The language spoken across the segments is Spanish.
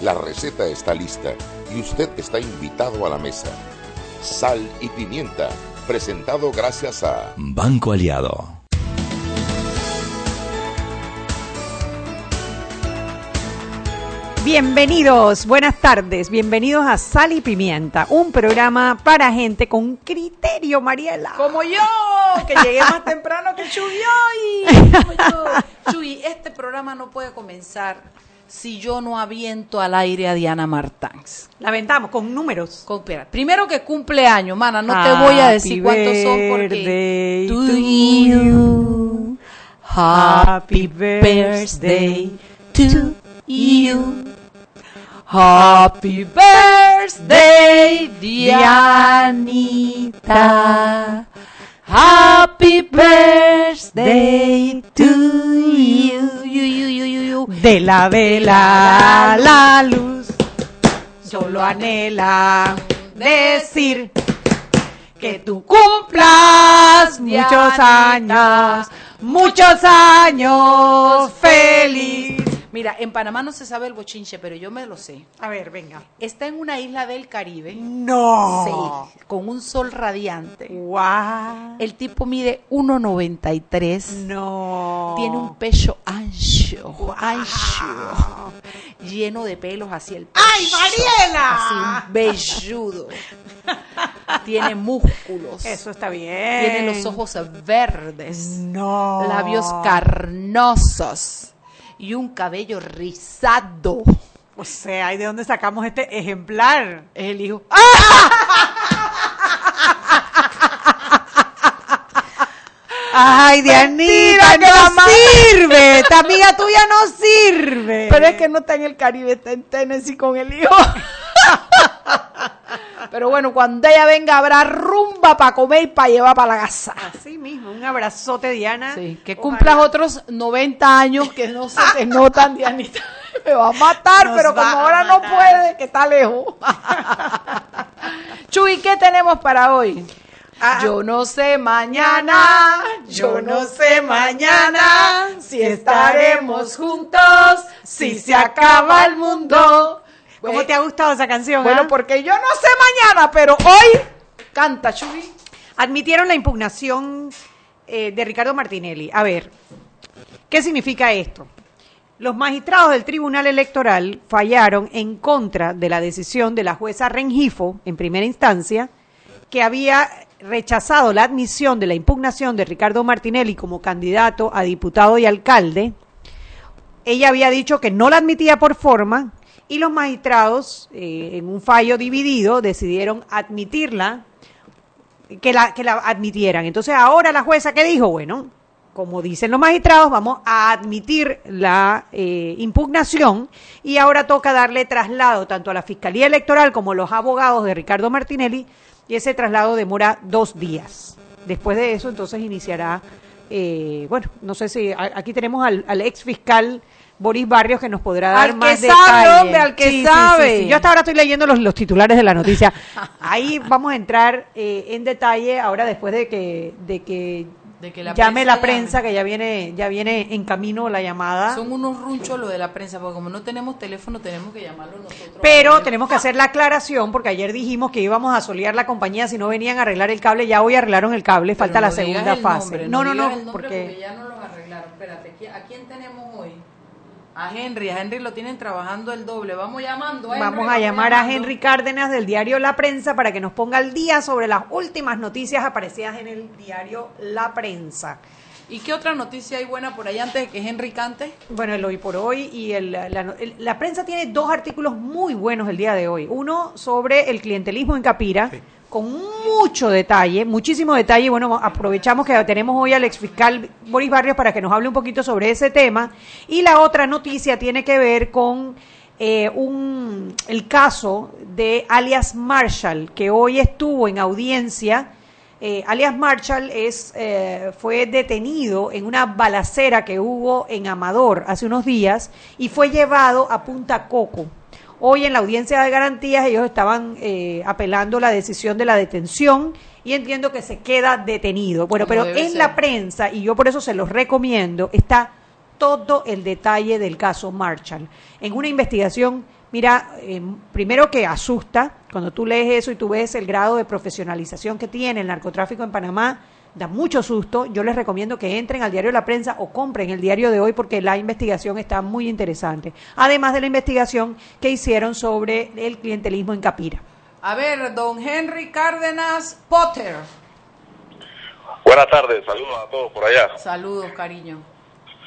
La receta está lista y usted está invitado a la mesa. Sal y pimienta, presentado gracias a Banco Aliado. Bienvenidos, buenas tardes, bienvenidos a Sal y Pimienta, un programa para gente con criterio, Mariela. Como yo, que llegué más temprano que Chuy hoy. Como yo. Chuy, este programa no puede comenzar si yo no aviento al aire a Diana Martans. La aventamos con números. Con- espera, primero que cumple años, mana, no te voy a decir cuántos son porque... to you, happy birthday to you. Happy birthday, Dianita. Happy birthday to you. you, you, you, you, you. De la vela la luz, solo anhela decir que tú cumplas muchos años, muchos años feliz. Mira, en Panamá no se sabe el bochinche, pero yo me lo sé. A ver, venga. Está en una isla del Caribe. No. Sí, con un sol radiante. Guau. El tipo mide 1.93. No. Tiene un pecho ancho, ancho, lleno de pelos hacia el pecho. ¡Ay, Mariela! Así, un velludo. Tiene músculos. Eso está bien. Tiene los ojos verdes. No. Labios carnosos. Y un cabello rizado. O sea, ¿y de dónde sacamos este ejemplar? Es el hijo. Ay, Dianita, no sirve. Esta amiga tuya no sirve. Pero es que no está en el Caribe, está en Tennessee con el hijo. Pero bueno, cuando ella venga habrá rumba para comer y para llevar para la casa. Así mismo, un abrazote, Diana. Sí, que Ojalá. cumplas otros 90 años que no se te notan, Dianita. Me va a matar, Nos pero como ahora no puede, que está lejos. Chuy, ¿qué tenemos para hoy? Ah, yo no sé mañana, yo no sé mañana si estaremos juntos, si se acaba el mundo. ¿Cómo te ha gustado esa canción? Bueno, ah? porque yo no sé mañana, pero hoy canta Chuy. Admitieron la impugnación eh, de Ricardo Martinelli. A ver, ¿qué significa esto? Los magistrados del Tribunal Electoral fallaron en contra de la decisión de la jueza Rengifo, en primera instancia, que había rechazado la admisión de la impugnación de Ricardo Martinelli como candidato a diputado y alcalde. Ella había dicho que no la admitía por forma y los magistrados, eh, en un fallo dividido, decidieron admitirla que la, que la admitieran. Entonces ahora la jueza que dijo, bueno, como dicen los magistrados, vamos a admitir la eh, impugnación y ahora toca darle traslado tanto a la Fiscalía Electoral como a los abogados de Ricardo Martinelli y ese traslado demora dos días. Después de eso entonces iniciará, eh, bueno, no sé si aquí tenemos al, al ex fiscal Boris Barrios que nos podrá dar Al más que sabe, detalles. hombre, al que Sí, sí, sí, sabe. sí. Yo hasta ahora estoy leyendo los, los titulares de la noticia. Ahí vamos a entrar eh, en detalle ahora después de que, de que, De que la llame prensa la prensa, llame. que ya viene, ya viene en camino la llamada. Son unos runchos lo de la prensa, porque como no tenemos teléfono, tenemos que llamarlo nosotros. Pero tenemos que hacer la aclaración porque ayer dijimos que íbamos a solear la compañía si no venían a arreglar el cable. Ya hoy arreglaron el cable, Pero falta la no digas segunda fase. nombre, no, no, no, nombre porque ya no los arreglaron. Espérate, ¿qui- ¿a quién tenemos hoy? A Henry, a Henry lo tienen trabajando el doble. Vamos llamando. Henry, vamos a llamar a. Henry Cárdenas del diario La Prensa para que nos ponga al día sobre las últimas noticias aparecidas en el diario La Prensa. ¿Y qué otra noticia hay buena por ahí antes de que Henry cante? Bueno, el hoy por hoy y el- la, el- la prensa tiene dos artículos muy buenos el día de hoy. Uno sobre el clientelismo en Capira, con mucho detalle, muchísimo detalle. Bueno, aprovechamos que tenemos hoy al exfiscal Boris Barrios para que nos hable un poquito sobre ese tema. Y la otra noticia tiene que ver con eh, un, el caso de alias Marshall, que hoy estuvo en audiencia. Eh, alias Marshall es, eh, fue detenido en una balacera que hubo en Amador hace unos días y fue llevado a Punta Coco. Hoy en la audiencia de garantías ellos estaban eh, apelando la decisión de la detención y entiendo que se queda detenido. Bueno, Como pero en ser. la prensa, y yo por eso se los recomiendo, está todo el detalle del caso Marshall. En una investigación, mira, eh, primero que asusta, cuando tú lees eso y tú ves el grado de profesionalización que tiene el narcotráfico en Panamá, da mucho susto. Yo les recomiendo que entren al diario de la prensa o compren el diario de hoy porque la investigación está muy interesante. Además de la investigación que hicieron sobre el clientelismo en Capira. A ver, don Henry Cárdenas Potter. Buenas tardes, saludos a todos por allá. Saludos, cariño.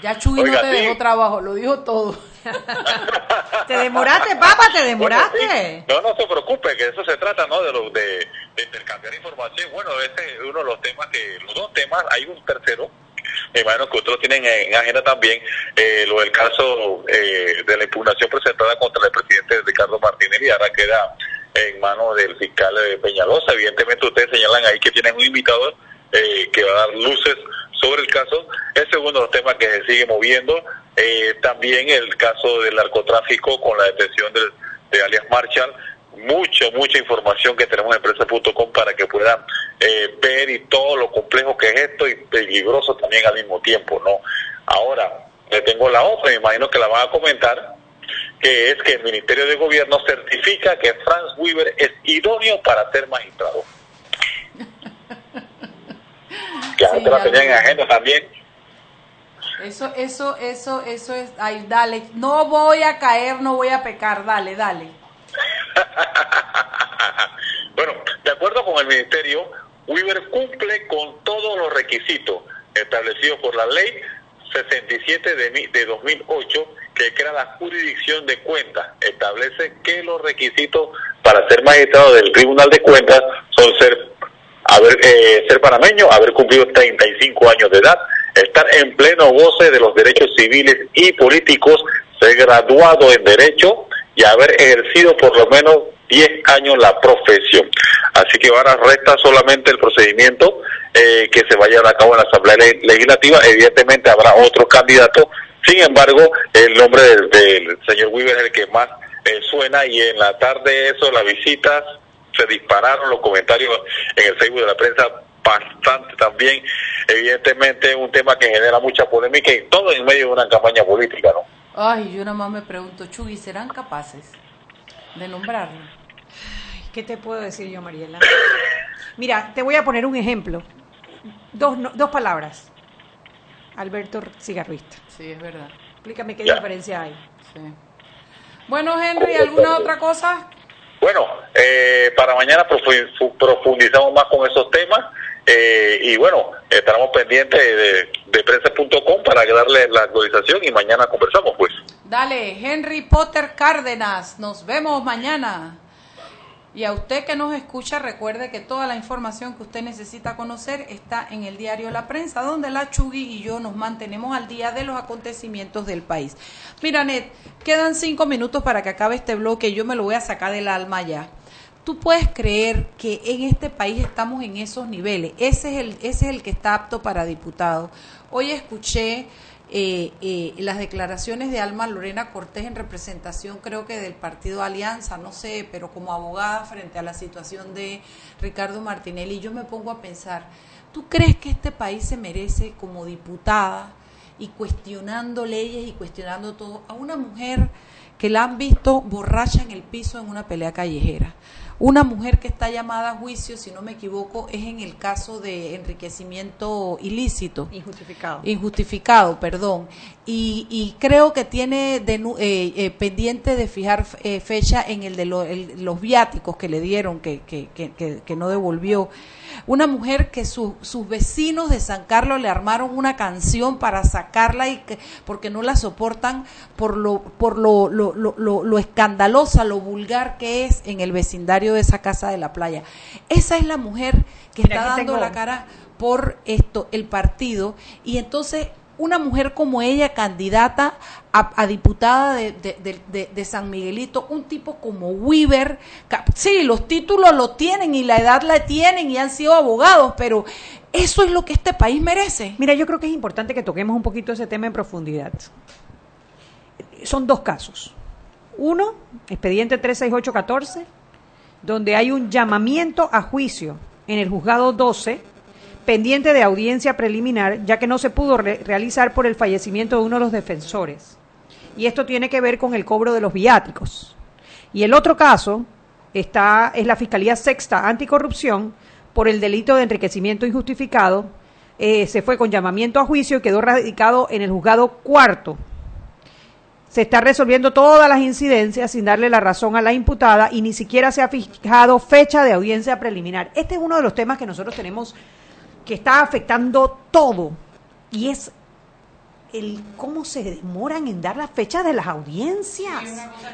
Ya Chuy no te dejó trabajo, lo dijo todo. ¿Te demoraste, papá? ¿Te demoraste? No, no se preocupe, que eso se trata, ¿no? De, lo, de, intercambiar información. Bueno, este es uno de los temas que, los dos temas, hay un tercero, me imagino que otros tienen en agenda también, eh, lo del caso eh, de la impugnación presentada contra el presidente Ricardo Martínez y ahora queda en manos del fiscal eh, Peñalosa. Evidentemente ustedes señalan ahí que tienen un invitado eh, que va a dar luces sobre el caso. Es uno de los temas que se sigue moviendo. Eh, también el caso del narcotráfico con la detención de alias Marshall. Mucha, mucha información que tenemos en empresa.com para que puedan eh, ver y todo lo complejo que es esto y peligroso también al mismo tiempo, ¿no? Ahora, le tengo la otra, me imagino que la van a comentar, que es que el Ministerio de Gobierno certifica que Franz Weaver es idóneo para ser magistrado. que antes la tenían en agenda también. Eso, eso, eso, eso es, ay, dale, no voy a caer, no voy a pecar, dale, dale. bueno, de acuerdo con el Ministerio, Weaver cumple con todos los requisitos establecidos por la ley 67 de, de 2008 que crea la jurisdicción de cuentas. Establece que los requisitos para ser magistrado del Tribunal de Cuentas son ser haber, eh, ser panameño, haber cumplido 35 años de edad, estar en pleno goce de los derechos civiles y políticos, ser graduado en Derecho y haber ejercido por lo menos 10 años la profesión. Así que ahora resta solamente el procedimiento eh, que se vaya a cabo en la Asamblea Legislativa. Evidentemente habrá otros candidatos, sin embargo, el nombre del, señor Weaver es el que más eh, suena y en la tarde eso, las visitas, se dispararon los comentarios en el Facebook de la prensa bastante también, evidentemente un tema que genera mucha polémica y todo en medio de una campaña política, ¿no? Ay, yo nada más me pregunto, Chuy, ¿serán capaces de nombrarlo? ¿Qué te puedo decir yo, Mariela? Mira, te voy a poner un ejemplo. Dos, dos palabras. Alberto Cigarrista. Sí, es verdad. Explícame qué diferencia hay. Sí. Bueno, Henry, ¿alguna otra cosa? Bueno, eh, para mañana profundizamos más con esos temas eh, y bueno, estaremos pendientes de, de prensa.com para darle la actualización y mañana conversamos pues. Dale, Henry Potter Cárdenas, nos vemos mañana. Y a usted que nos escucha, recuerde que toda la información que usted necesita conocer está en el diario La Prensa, donde la Chugui y yo nos mantenemos al día de los acontecimientos del país. Mira, Net, quedan cinco minutos para que acabe este bloque y yo me lo voy a sacar del alma ya. Tú puedes creer que en este país estamos en esos niveles. Ese es el, ese es el que está apto para diputado. Hoy escuché eh, eh, las declaraciones de Alma Lorena Cortés en representación creo que del partido Alianza, no sé, pero como abogada frente a la situación de Ricardo Martinelli, yo me pongo a pensar, ¿tú crees que este país se merece como diputada y cuestionando leyes y cuestionando todo a una mujer que la han visto borracha en el piso en una pelea callejera? Una mujer que está llamada a juicio, si no me equivoco, es en el caso de enriquecimiento ilícito. Injustificado. Injustificado, perdón. Y, creo que tiene de, eh, eh, pendiente de fijar eh, fecha en el de los viáticos que le dieron, que, que, que, que no devolvió. Una mujer que sus vecinos de San Carlos le armaron una canción para sacarla y que, porque no la soportan por lo, por lo, lo, lo, lo escandalosa, lo vulgar que es en el vecindario de esa casa de la playa. Esa es la mujer que está dando la cara por esto, el partido, y entonces una mujer como ella, candidata a, diputada de, San Miguelito, un tipo como Weaver, sí, los títulos lo tienen y la edad la tienen y han sido abogados, pero eso es lo que este país merece. Mira, yo creo que es importante que toquemos un poquito ese tema en profundidad. Son dos casos. Uno, expediente 36814, donde hay un llamamiento a juicio en el juzgado 12 pendiente de audiencia preliminar, ya que no se pudo realizar por el fallecimiento de uno de los defensores. Y esto tiene que ver con el cobro de los viáticos. Y el otro caso está, es la Fiscalía Sexta Anticorrupción por el delito de enriquecimiento injustificado. Eh, se fue con llamamiento a juicio y quedó radicado en el juzgado cuarto. Se está resolviendo todas las incidencias sin darle la razón a la imputada y ni siquiera se ha fijado fecha de audiencia preliminar. Este es uno de los temas que nosotros tenemos que está afectando todo y es el cómo se demoran en dar las fechas de las audiencias.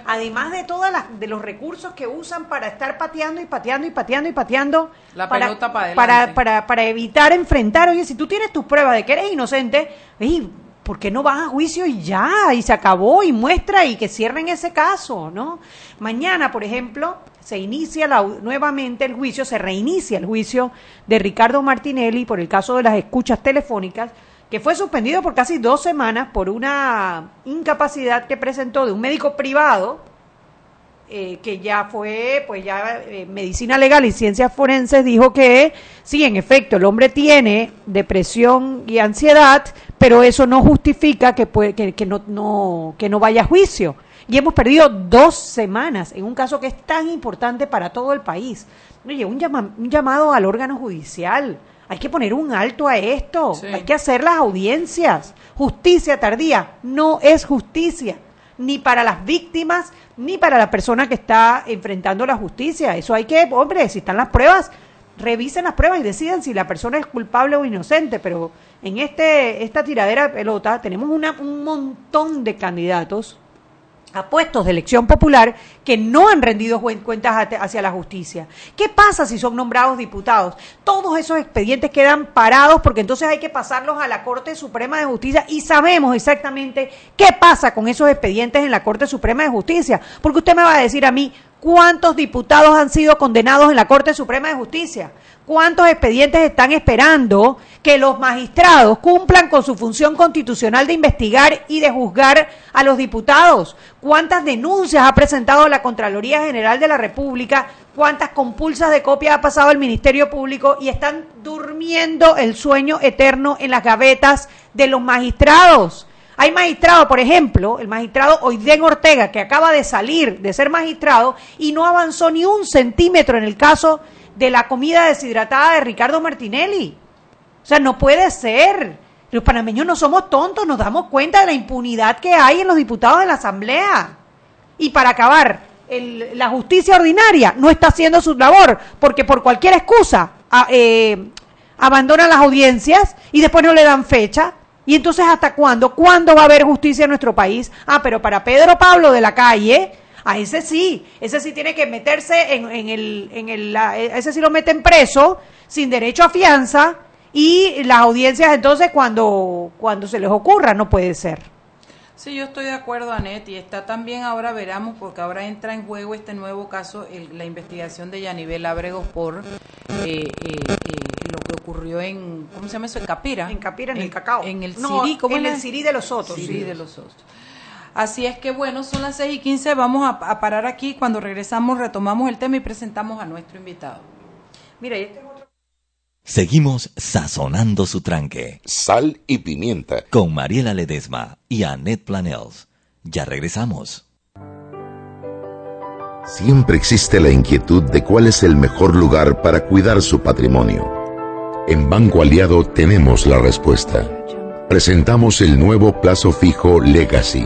Además de todas las de los recursos que usan para estar pateando y pateando y pateando y pateando la para, pelota para, para, para, para, evitar enfrentar, oye, si tú tienes tus pruebas de que eres inocente, ¿por qué no vas a juicio y ya? Y se acabó y muestra y que cierren ese caso, ¿no? Mañana, por ejemplo, se inicia nuevamente el juicio, se reinicia el juicio de Ricardo Martinelli por el caso de las escuchas telefónicas que fue suspendido por casi dos semanas por una incapacidad que presentó de un médico privado, eh, que ya fue, pues ya eh, medicina legal y ciencias forenses dijo que sí, en efecto, el hombre tiene depresión y ansiedad, pero eso no justifica que, que, no, no, que no vaya a juicio. Y hemos perdido dos semanas en un caso que es tan importante para todo el país. Oye, un, un llamado al órgano judicial hay que poner un alto a esto, hay que hacer las audiencias. Justicia tardía no es justicia, ni para las víctimas, ni para la persona que está enfrentando la justicia. Eso hay que, hombre, si están las pruebas, revisen las pruebas y deciden si la persona es culpable o inocente, pero en este esta tiradera de pelota tenemos una, un montón de candidatos a puestos de elección popular que no han rendido cuentas hacia la justicia. ¿Qué pasa si son nombrados diputados? Todos esos expedientes quedan parados porque entonces hay que pasarlos a la Corte Suprema de Justicia y sabemos exactamente qué pasa con esos expedientes en la Corte Suprema de Justicia. Porque usted me va a decir a mí, ¿cuántos diputados han sido condenados en la Corte Suprema de Justicia? ¿Cuántos expedientes están esperando que los magistrados cumplan con su función constitucional de investigar y de juzgar a los diputados? ¿Cuántas denuncias ha presentado la Contraloría General de la República? ¿Cuántas compulsas de copia ha pasado el Ministerio Público? Y están durmiendo el sueño eterno en las gavetas de los magistrados. Hay magistrados, por ejemplo, el magistrado Oiden Ortega, que acaba de salir de ser magistrado y no avanzó ni un centímetro en el caso de la comida deshidratada de Ricardo Martinelli. O sea, no puede ser. Los panameños no somos tontos, nos damos cuenta de la impunidad que hay en los diputados de la Asamblea. Y para acabar, la justicia ordinaria no está haciendo su labor, porque por cualquier excusa eh, abandonan las audiencias y después no le dan fecha. Y entonces, ¿hasta cuándo? ¿Cuándo va a haber justicia en nuestro país? Ah, pero para Pedro Pablo de la calle, a ese sí, ese sí tiene que meterse en, el, en el, ese sí lo meten preso, sin derecho a fianza, y las audiencias entonces cuando, cuando se les ocurra, no puede ser. Sí, yo estoy de acuerdo, Anet, y está también ahora, veramos, porque ahora entra en juego este nuevo caso, la investigación de Yanibel Abregos por eh, eh, eh, lo que ocurrió en, ¿cómo se llama eso? En Capira. En Capira, en, el cacao. En el no, en el Siri de los otros. Siri de los otros. Así es que bueno, son las 6 y 15, vamos a, parar aquí. Cuando regresamos retomamos el tema y presentamos a nuestro invitado. Mira, este Seguimos sazonando su tranque. Sal y pimienta. Con Mariela Ledesma y Annette Planels. Ya regresamos. Siempre existe la inquietud de cuál es el mejor lugar para cuidar su patrimonio. En Banco Aliado tenemos la respuesta. Presentamos el nuevo plazo fijo Legacy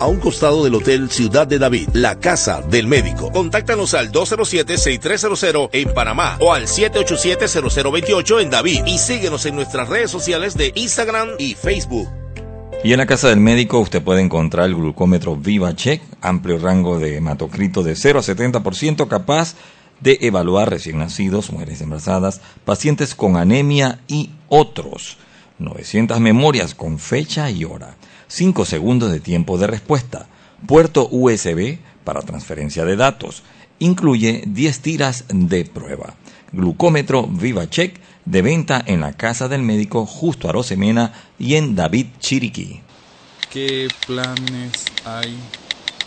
a un costado del Hotel Ciudad de David, la casa del médico. Contáctanos al 207-6300 en Panamá o al 787-0028 en David y síguenos en nuestras redes sociales de Instagram y Facebook. Y en la casa del médico usted puede encontrar el glucómetro VivaCheck, amplio rango de hematocrito de 0 a 70% capaz de evaluar recién nacidos, mujeres embarazadas, pacientes con anemia y otros. 900 memorias con fecha y hora. 5 segundos de tiempo de respuesta, puerto USB para transferencia de datos, incluye 10 tiras de prueba. Glucómetro VivaCheck de venta en la casa del médico justo a Rosemena y en David Chiriquí. ¿Qué planes hay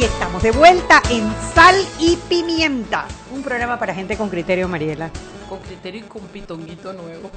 Y estamos de vuelta en Sal y Pimienta, un programa para gente con criterio, Mariela. Con criterio y con pitonguito nuevo.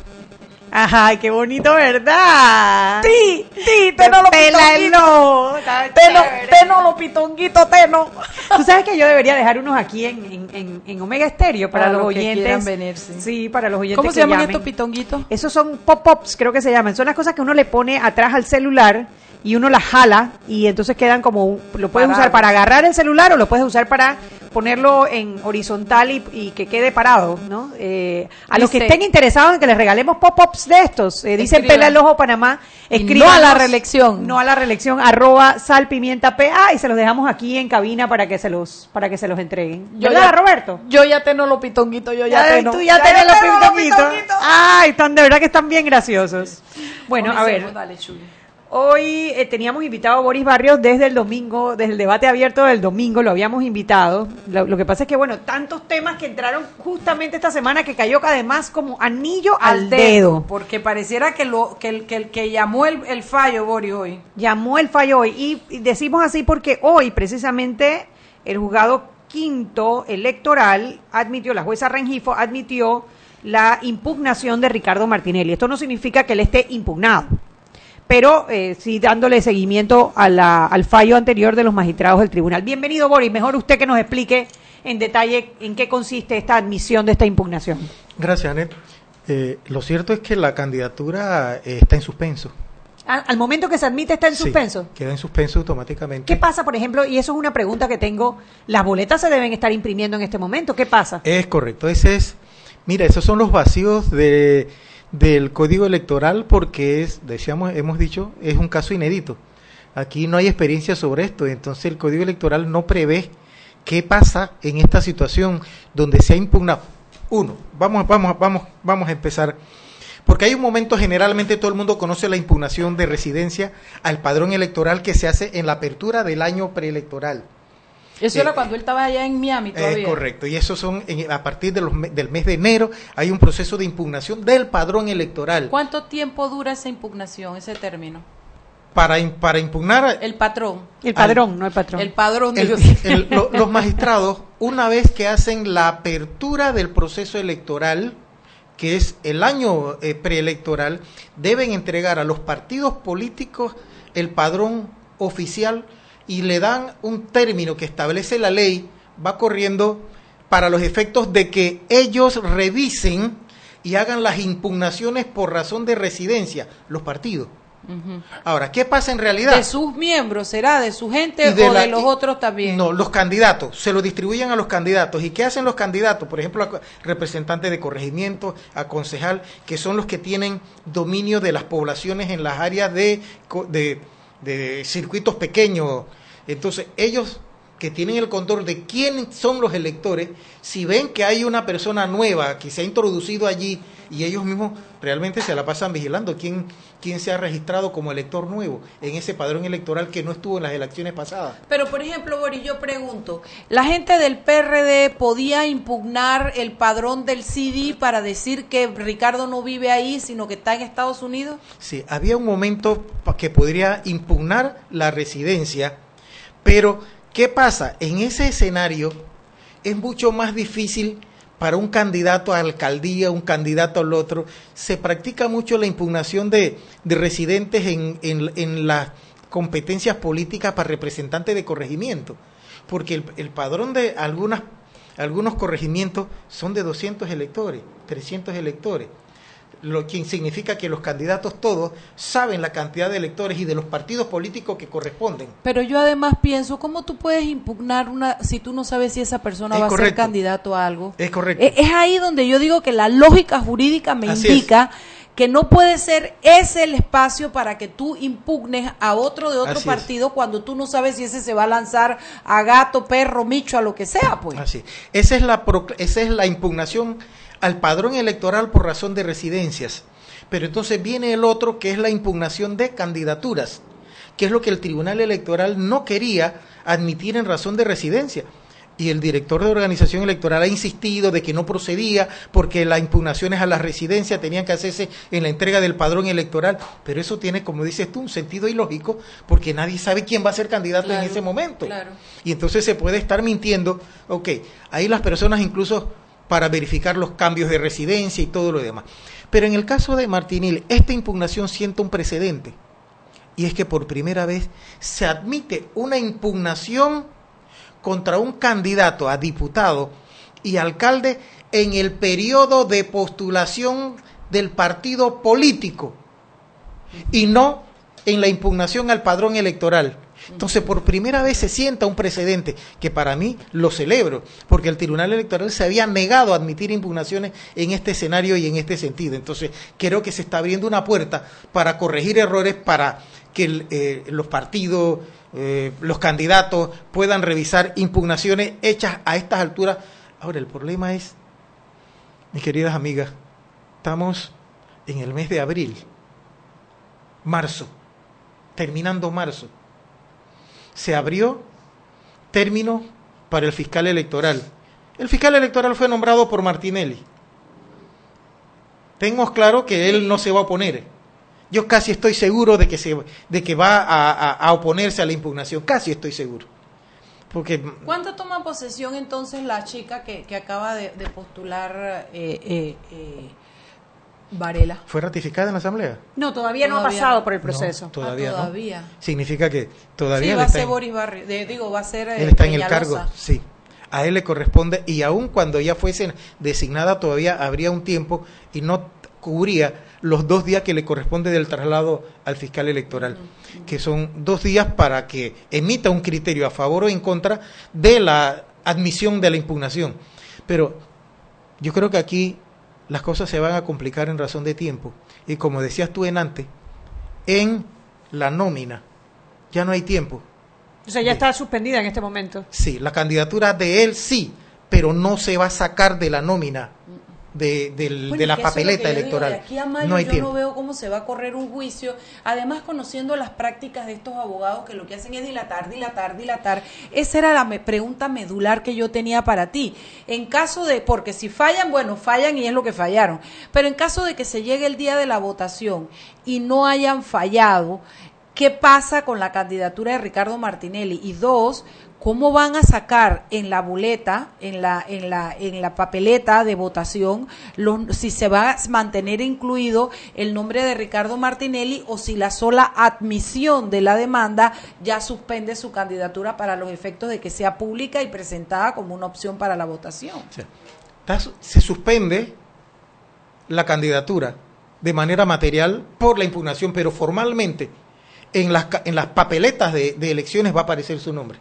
Ajá, qué bonito, ¿verdad? Sí, sí, te no lo pitonguito. Teno, teno lo pitonguito, teno. Tú sabes que yo debería dejar unos aquí en, en, en, en Omega Estéreo para, Para los los que oyentes. quieran venirse. Sí, para los oyentes ¿Cómo que se llaman llamen. estos pitonguitos? Esos son pop-ups, creo que se llaman. Son las cosas que uno le pone atrás al celular y uno las jala y entonces quedan como lo puedes Parado. usar para agarrar el celular o lo puedes usar para ponerlo en horizontal y, y que quede parado, ¿no? Eh, a los que estén interesados en que les regalemos pop-ups de estos, eh, dicen Escriban. Pela el Ojo Panamá, Y no a la reelección. no a la reelección, arroba sal pimienta PA y se los dejamos aquí en cabina para que se los, para que se los entreguen. Yo ¿Verdad, ya- Roberto? Yo ya tengo los pitonguitos, yo ya, Ya, tengo. tú ya, tienes los pitonguitos. Ay, están de verdad que están bien graciosos. Bueno, a ver, dale. Hoy eh, teníamos invitado a Boris Barrios desde el domingo, desde el debate abierto del domingo, lo habíamos invitado. Lo, lo que pasa es que, bueno, tantos temas que entraron justamente esta semana que cayó además como anillo al, dedo. Porque pareciera que, lo, que, el, que que llamó el, el fallo, Boris, hoy. Llamó el fallo hoy. Y, y decimos así porque hoy, precisamente, el juzgado quinto electoral admitió, la jueza Rengifo admitió la impugnación de Ricardo Martinelli. Esto no significa que él esté impugnado, pero eh, sí dándole seguimiento a la- al fallo anterior de los magistrados del tribunal. Bienvenido, Boris. Mejor usted que nos explique en detalle en qué consiste esta admisión de esta impugnación. Gracias, Anet. Eh, lo cierto es que la candidatura eh, está en suspenso. Ah, Al momento que se admite está en Sí, suspenso. queda en suspenso automáticamente. ¿Qué pasa, por ejemplo? Y eso es una pregunta que tengo. Las boletas se deben estar imprimiendo en este momento. ¿Qué pasa? Es correcto. Ese es, mira, esos son los vacíos de, del código electoral porque es, decíamos, hemos dicho, es un caso inédito. Aquí no hay experiencia sobre esto, entonces el código electoral no prevé qué pasa en esta situación donde se ha impugnado. Uno, vamos, vamos, vamos, vamos a empezar. Porque hay un momento, generalmente todo el mundo conoce la impugnación de residencia al padrón electoral que se hace en la apertura del año preelectoral. Eso Eh, era cuando él estaba allá en Miami todavía. Es correcto, y eso son en- a partir de los del mes de enero hay un proceso de impugnación del padrón electoral. ¿Cuánto tiempo dura esa impugnación, ese término? Para, para impugnar El patrón. El padrón, no el patrón. El padrón. el- digo. el- lo- los magistrados, una vez que hacen la apertura del proceso electoral, que es el año eh, preelectoral, deben entregar a los partidos políticos el padrón oficial y le dan un término que establece la ley, va corriendo para los efectos de que ellos revisen y hagan las impugnaciones por razón de residencia, los partidos. Ahora, ¿qué pasa en realidad? ¿De sus miembros será? ¿De su gente de o la- de los y- otros también? No, los candidatos, se lo distribuyen a los candidatos. ¿Y qué hacen los candidatos? Por ejemplo, a representantes de corregimiento, a concejal, que son los que tienen dominio de las poblaciones en las áreas de, de circuitos pequeños, Entonces, ellos que tienen el control de quiénes son los electores, si ven que hay una persona nueva que se ha introducido allí y ellos mismos realmente se la pasan vigilando quién, quién se ha registrado como elector nuevo en ese padrón electoral que no estuvo en las elecciones pasadas. Pero, por ejemplo, Boris, yo pregunto, ¿la gente del PRD podía impugnar el padrón del CD para decir que Ricardo no vive ahí, sino que está en Estados Unidos? Sí, había un momento que podría impugnar la residencia, pero ¿qué pasa? En ese escenario es mucho más difícil para un candidato a alcaldía, un candidato al otro. Se practica mucho la impugnación de, de residentes en, en, en las competencias políticas para representantes de corregimiento, porque el, el padrón de algunas, algunos corregimientos son de 200 electores, 300 electores lo que significa que los candidatos todos saben la cantidad de electores y de los partidos políticos que corresponden. Pero yo además pienso, ¿cómo tú puedes impugnar una si tú no sabes si esa persona Es va a ser candidato a algo? Es correcto. Eh, Es ahí donde yo digo que la lógica jurídica me Así indica que no puede ser ese el espacio para que tú impugnes a otro de otro Así es. partido cuando tú no sabes si ese se va a lanzar a gato, perro, micho, a lo que sea, pues. Así. Esa es la esa es la impugnación al padrón electoral por razón de residencias. Pero entonces viene el otro que es la impugnación de candidaturas, que es lo que el Tribunal Electoral no quería admitir en razón de residencia. Y el director de organización electoral ha insistido de que no procedía porque las impugnaciones a la residencia tenían que hacerse en la entrega del padrón electoral. Pero eso tiene, como dices tú, un sentido ilógico porque nadie sabe quién va a ser candidato en ese momento. claro. Y entonces se puede estar mintiendo. Ok, ahí las personas incluso para verificar los cambios de residencia y todo lo demás. Pero en el caso de Martinil, esta impugnación sienta un precedente. Y es que por primera vez se admite una impugnación contra un candidato a diputado y alcalde en el periodo de postulación del partido político y no en la impugnación al padrón electoral. Entonces, por primera vez se sienta un precedente que para mí lo celebro, porque el Tribunal Electoral se había negado a admitir impugnaciones en este escenario y en este sentido. Entonces, creo que se está abriendo una puerta para corregir errores, para que eh, los partidos, eh, los candidatos puedan revisar impugnaciones hechas a estas alturas. Ahora, el problema es, mis queridas amigas, estamos en el mes de abril, marzo, terminando marzo se abrió término para el fiscal electoral. El fiscal electoral fue nombrado por Martinelli. Tengo claro que él no se va a oponer. Yo casi estoy seguro de que, se, de que va a, a- oponerse a la impugnación. Casi estoy seguro. Porque ¿Cuánto toma posesión entonces la chica que, que acaba de, de postular eh, eh, eh, Varela? fue ratificada en la Asamblea. No, todavía, no ha pasado por el proceso. No, todavía, Ah, no. todavía. Significa que todavía sí, va a ser en- Boris Barrio. de- digo, va a ser. eh, Él está en el cargo, sí. A él le corresponde, y aun cuando ya fuese designada, todavía habría un tiempo y no cubría los dos días que le corresponde del traslado al fiscal electoral, que son dos días para que emita un criterio a favor o en contra de la admisión de la impugnación. Pero yo creo que aquí las cosas se van a complicar en razón de tiempo. Y como decías tú en antes, en la nómina ya no hay tiempo. O sea, ya está suspendida en este momento. Sí, la candidatura de él sí, pero no se va a sacar de la nómina de, del- Bueno, de la es papeleta digo, electoral. de aquí a mayo no hay yo tiempo. no veo cómo se va a correr un juicio. Además, conociendo las prácticas de estos abogados que lo que hacen es dilatar, dilatar, dilatar. Esa era la me- pregunta medular que yo tenía para ti. En caso de, porque si fallan, bueno, fallan y es lo que fallaron. Pero en caso de que se llegue el día de la votación y no hayan fallado, ¿qué pasa con la candidatura de Ricardo Martinelli? Y dos, ¿cómo van a sacar en la boleta, en la, en la, en la papeleta de votación, los, si se va a mantener incluido el nombre de Ricardo Martinelli o si la sola admisión de la demanda ya suspende su candidatura para los efectos de que sea pública y presentada como una opción para la votación? Se suspende la candidatura de manera material por la impugnación, pero formalmente en las, en las papeletas de elecciones va a aparecer su nombre.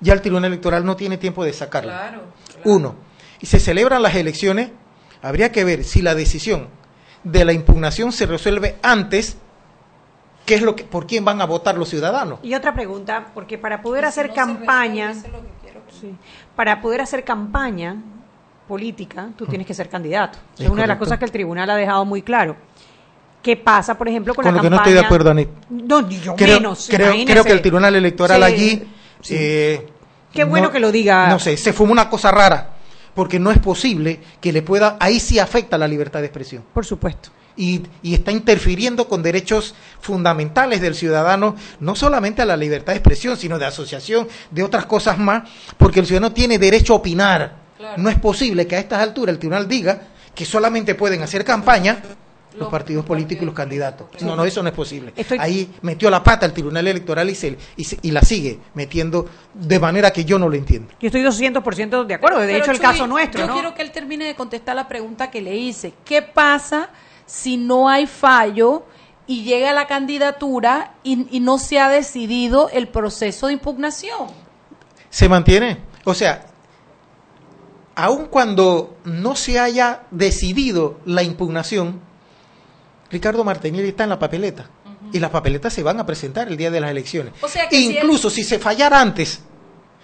Ya el Tribunal Electoral no tiene tiempo de sacarlo. Claro. Uno. Y se celebran las elecciones, habría que ver si la decisión de la impugnación se resuelve antes qué es lo que, por quién van a votar los ciudadanos. Y otra pregunta, porque para poder hacer campaña, sí, para poder hacer campaña política, tú tienes que ser candidato. Es, Es una de las cosas que el tribunal ha dejado muy claro. ¿Qué pasa, por ejemplo, con, Con la lo que no estoy de acuerdo, Ani. No, yo Creo, menos. creo, que el Tribunal Electoral Sí, allí... sí. eh, Qué bueno que lo diga. No sé, se fumó una cosa rara, porque no es posible que le pueda... Ahí sí afecta la libertad de expresión. Por supuesto. Y, y está interfiriendo con derechos fundamentales del ciudadano, no solamente a la libertad de expresión, sino de asociación, de otras cosas más, porque el ciudadano tiene derecho a opinar. No es posible que a estas alturas el tribunal diga que solamente pueden hacer campaña los partidos políticos y los candidatos. No, no, eso no es posible. Ahí metió la pata el tribunal electoral y, se, y, se- y la sigue metiendo de manera que yo no lo entiendo. Yo estoy 200% de acuerdo. De Pero, hecho, el caso nuestro, Yo ¿no? quiero que él termine de contestar la pregunta que le hice. ¿Qué pasa si no hay fallo y llega la candidatura y, y no se ha decidido el proceso de impugnación? se mantiene. O sea, aun cuando no se haya decidido la impugnación, Ricardo Martinelli está en la papeleta. Y las papeletas se van a presentar el día de las elecciones. O sea que si él- Incluso si se fallara antes,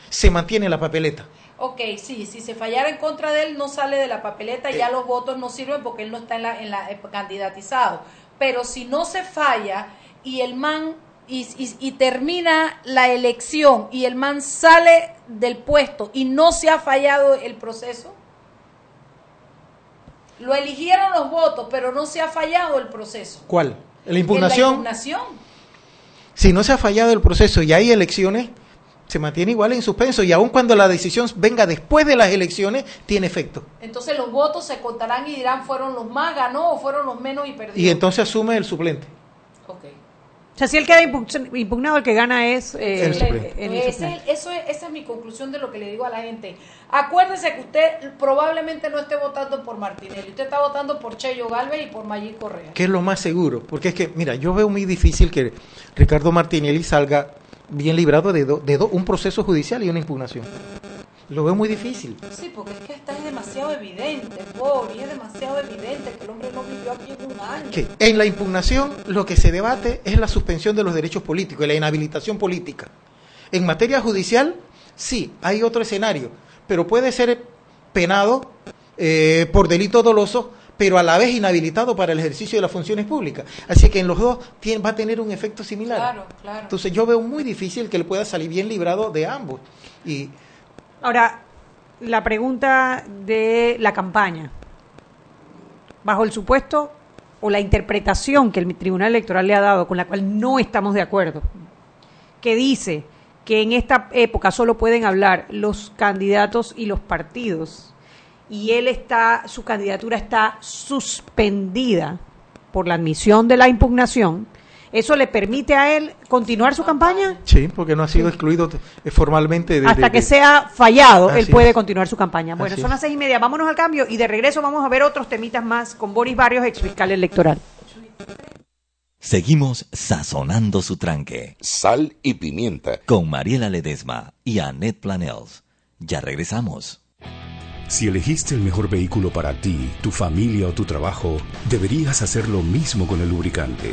se mantiene la papeleta. Ok, sí, si se fallara en contra de él, no sale de la papeleta, ya los votos no sirven porque él no está en la, en la eh, candidatizado. Pero si no se falla y el man y, y- y termina la elección y el man sale del puesto y no se ha fallado el proceso, lo eligieron los votos, pero no se ha fallado el proceso. ¿Cuál? La impugnación. La impugnación. Si no se ha fallado el proceso y hay elecciones, se mantiene igual en suspenso. Y aun cuando la decisión venga después de las elecciones, tiene efecto. Entonces los votos se contarán y dirán fueron los más ganó o furon los menos y perdió. Y entonces asume el suplente. Ok. Sea, si él queda impu- impugnado, el que gana es eh, El suplente. el suplente. eso es, esa es mi conclusión de lo que le digo a la gente. Acuérdese que usted probablemente no esté votando por Martinelli, usted está votando por Cheyo Galvez y por Mayín Correa. que es lo más seguro, porque es que, mira, yo veo muy difícil que Ricardo Martinelli salga bien librado de, do- de do- un proceso judicial y una impugnación. Lo veo muy difícil. Sí, porque es que está es demasiado evidente, pobre, y es demasiado evidente que el hombre no vivió aquí en un año. Que en la impugnación lo que se debate es la suspensión de los derechos políticos y la inhabilitación política. En materia judicial, sí, hay otro escenario, pero puede ser penado eh, por delito doloso, pero a la vez inhabilitado para el ejercicio de las funciones públicas. Así que en los dos tiene- va a tener un efecto similar. Claro, claro. Entonces yo veo muy difícil que él pueda salir bien librado de ambos. Y Ahora, la pregunta de la campaña. Bajo el supuesto o la interpretación que el Tribunal Electoral le ha dado, con la cual no estamos de acuerdo, que dice que en esta época solo pueden hablar los candidatos y los partidos, y él está, su candidatura está suspendida por la admisión de la impugnación, ¿eso le permite a él continuar su campaña? sí, porque no ha sido excluido eh, formalmente de, Hasta de- que de- sea fallado, Así él puede es. continuar su campaña. Bueno, Así son las seis y media. Vámonos al cambio y de regreso vamos a ver otros temitas más con Boris Barrios, ex fiscal electoral. Seguimos sazonando su tranque. Sal y pimienta. Con Mariela Ledesma y Annette Planels. Ya regresamos. Si elegiste el mejor vehículo para ti, tu familia o tu trabajo, deberías hacer lo mismo con el lubricante.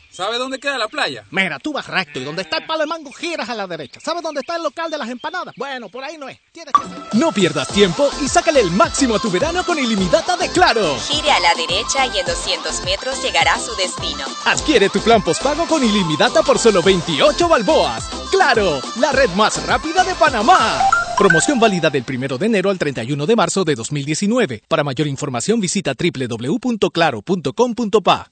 ¿sabe dónde queda la playa? Mira, tú vas recto y donde está el palo de mango giras a la derecha. ¿Sabes dónde está el local de las empanadas? Bueno, por ahí no es. Tienes que... No pierdas tiempo y sácale el máximo a tu verano con ilimitada de Claro. Gire a la derecha y en 200 metros llegará a su destino. Adquiere tu plan postpago con ilimitada por solo 28 balboas. Claro, la red más rápida de Panamá. Promoción válida del 1 de enero al 31 de marzo de 2019. Para mayor información visita www.claro.com.pa.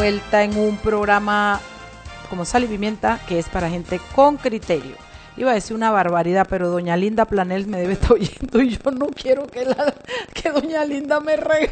Vuelta en un programa como Sal y Pimienta que es para gente con criterio. Iba a decir una barbaridad, pero doña Linda Planel me debe estar oyendo y yo no quiero que, la, que doña Linda me regañe.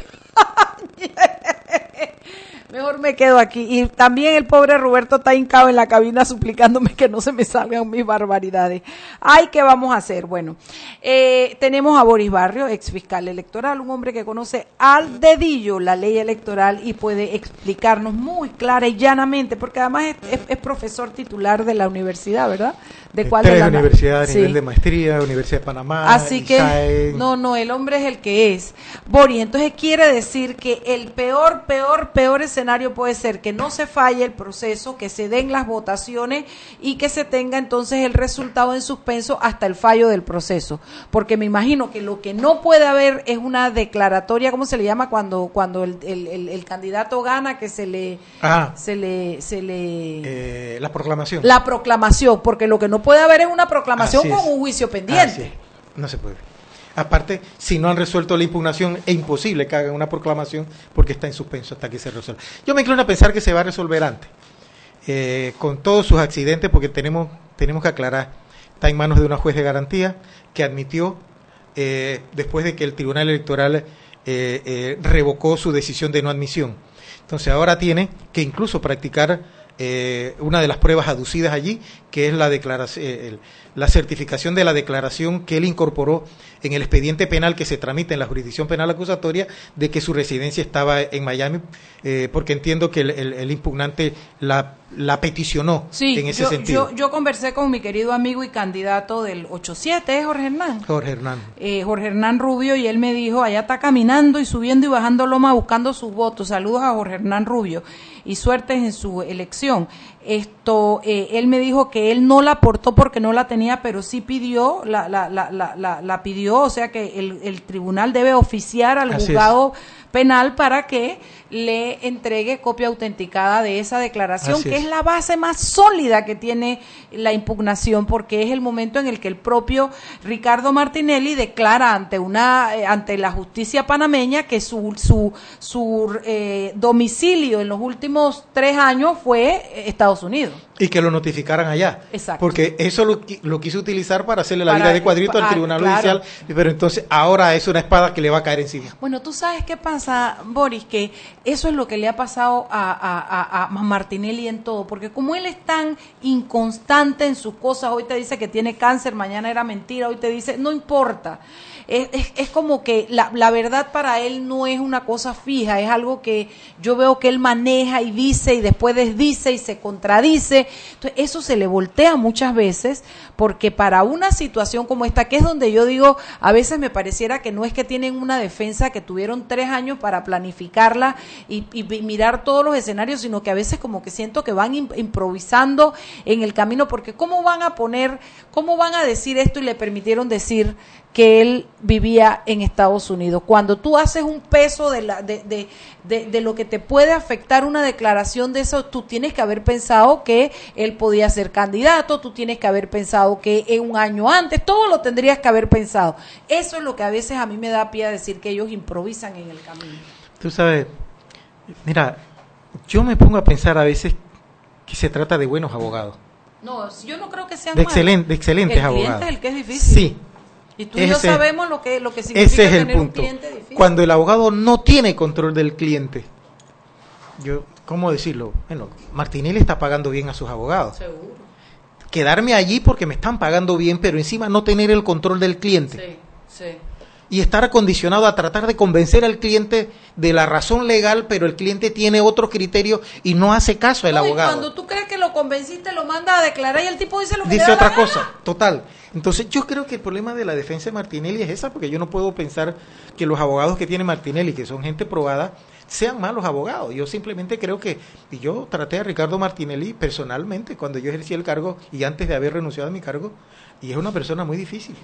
Mejor me quedo aquí. Y también el pobre Roberto está hincado en la cabina suplicándome que no se me salgan mis barbaridades. Ay, ¿qué vamos a hacer? Bueno, eh, tenemos a Boris Barrio, ex fiscal electoral, un hombre que conoce al dedillo la ley electoral y puede explicarnos muy clara y llanamente, porque además es, es- es profesor titular de la universidad, ¿verdad? ¿De cuál Tres de universidades a Sí. nivel de maestría, Universidad de Panamá. Así que, no, no, el hombre es el que es. Bori, entonces quiere decir que el peor, peor, peor escenario puede ser que no se falle el proceso, que se den las votaciones y que se tenga entonces el resultado en suspenso hasta el fallo del proceso. Porque me imagino que lo que no puede haber es una declaratoria, ¿cómo se le llama? Cuando, cuando el, el- el- el candidato gana, que se le, Ah. se le, se le, Eh, la proclamación. la proclamación, porque lo que no puede haber una proclamación con un juicio pendiente. No se puede. Aparte, si no han resuelto la impugnación, es imposible que hagan una proclamación porque está en suspenso hasta que se resuelva. Yo me inclino a pensar que se va a resolver antes, eh, con todos sus accidentes, porque tenemos, tenemos que aclarar, está en manos de una juez de garantía que admitió, eh, después de que el Tribunal Electoral eh, eh, revocó su decisión de no admisión. Entonces ahora tiene que incluso practicar eh, una de las pruebas aducidas allí, que es la declaración, eh, el- la certificación de la declaración que él incorporó en el expediente penal que se tramita en la jurisdicción penal acusatoria de que su residencia estaba en Miami, eh, porque entiendo que el, el- el impugnante la, la peticionó Sí, en ese yo, sentido. yo, yo conversé con mi querido amigo y candidato del 87, ¿es Jorge Hernán? Jorge Hernán. Eh, Jorge Hernán Rubio, y él me dijo, allá está caminando y subiendo y bajando loma buscando sus votos. Saludos a Jorge Hernán Rubio y suertes en su elección. Esto, eh, él me dijo que él no la aportó porque no la tenía, pero sí pidió, la, la, la, la, la, pidió, o sea que el, el tribunal debe oficiar al Así es. juzgado penal para que le entregue copia autenticada de esa declaración, Así que es. es la base más sólida que tiene la impugnación, porque es el momento en el que el propio Ricardo Martinelli declara ante una eh, ante la justicia panameña que su su su eh, domicilio en los últimos tres años fue eh, Estados Unidos. Y que lo notificaran allá. Exacto. Porque eso lo, lo quiso utilizar para hacerle la Para- vida de cuadrito al ah, Tribunal claro. Judicial, pero entonces ahora es una espada que le va a caer encima. Bueno, tú sabes qué pasa, Boris, que eso es lo que le ha pasado a, a, a- a Martinelli en todo, porque como él es tan inconstante en sus cosas, hoy te dice que tiene cáncer, mañana era mentira, hoy te dice, no importa. Es, es- es como que la, la verdad para él no es una cosa fija, es algo que yo veo que él maneja y dice y después desdice y se contradice. Entonces, eso se le voltea muchas veces porque para una situación como esta, que es donde yo digo, a veces me pareciera que no es que tienen una defensa que tuvieron tres años para planificarla y, y- mirar todos los escenarios, sino que a veces como que siento que van im- improvisando en el camino, porque ¿cómo van a poner, cómo van a decir esto y le permitieron decir que él vivía en Estados Unidos. Cuando tú haces un peso de, la, de, de, de, de lo que te puede afectar una declaración de eso, tú tienes que haber pensado que él podía ser candidato, tú tienes que haber pensado que en un año antes, todo lo tendrías que haber pensado. Eso es lo que a veces a mí me da pie a decir que ellos improvisan en el camino. Tú sabes, mira, yo me pongo a pensar a veces que se trata de buenos abogados, No, yo no creo que sean de, excelente, de excelentes el cliente abogados. es el que es difícil. Sí. Y tú y yo Ese- sabemos lo que, lo que significa Ese es el tener un punto. cliente difícil. Cuando el abogado no tiene control del cliente, yo, ¿cómo decirlo? Bueno, Martinelli está pagando bien a sus abogados. Seguro. Quedarme allí porque me están pagando bien, pero encima no tener el control del cliente. Sí, sí. y estar acondicionado a tratar de convencer al cliente de la razón legal, pero el cliente tiene otro criterio y no hace caso al No, y abogado. cuando tú crees que lo convenciste, lo manda a declarar y el tipo dice lo que le Dice da otra la cosa, total. Entonces yo creo que el problema de la defensa de Martinelli es esa, porque yo no puedo pensar que los abogados que tiene Martinelli, que son gente probada, sean malos abogados. Yo simplemente creo que, y yo traté a Ricardo Martinelli personalmente cuando yo ejercí el cargo y antes de haber renunciado a mi cargo, y es una persona muy difícil.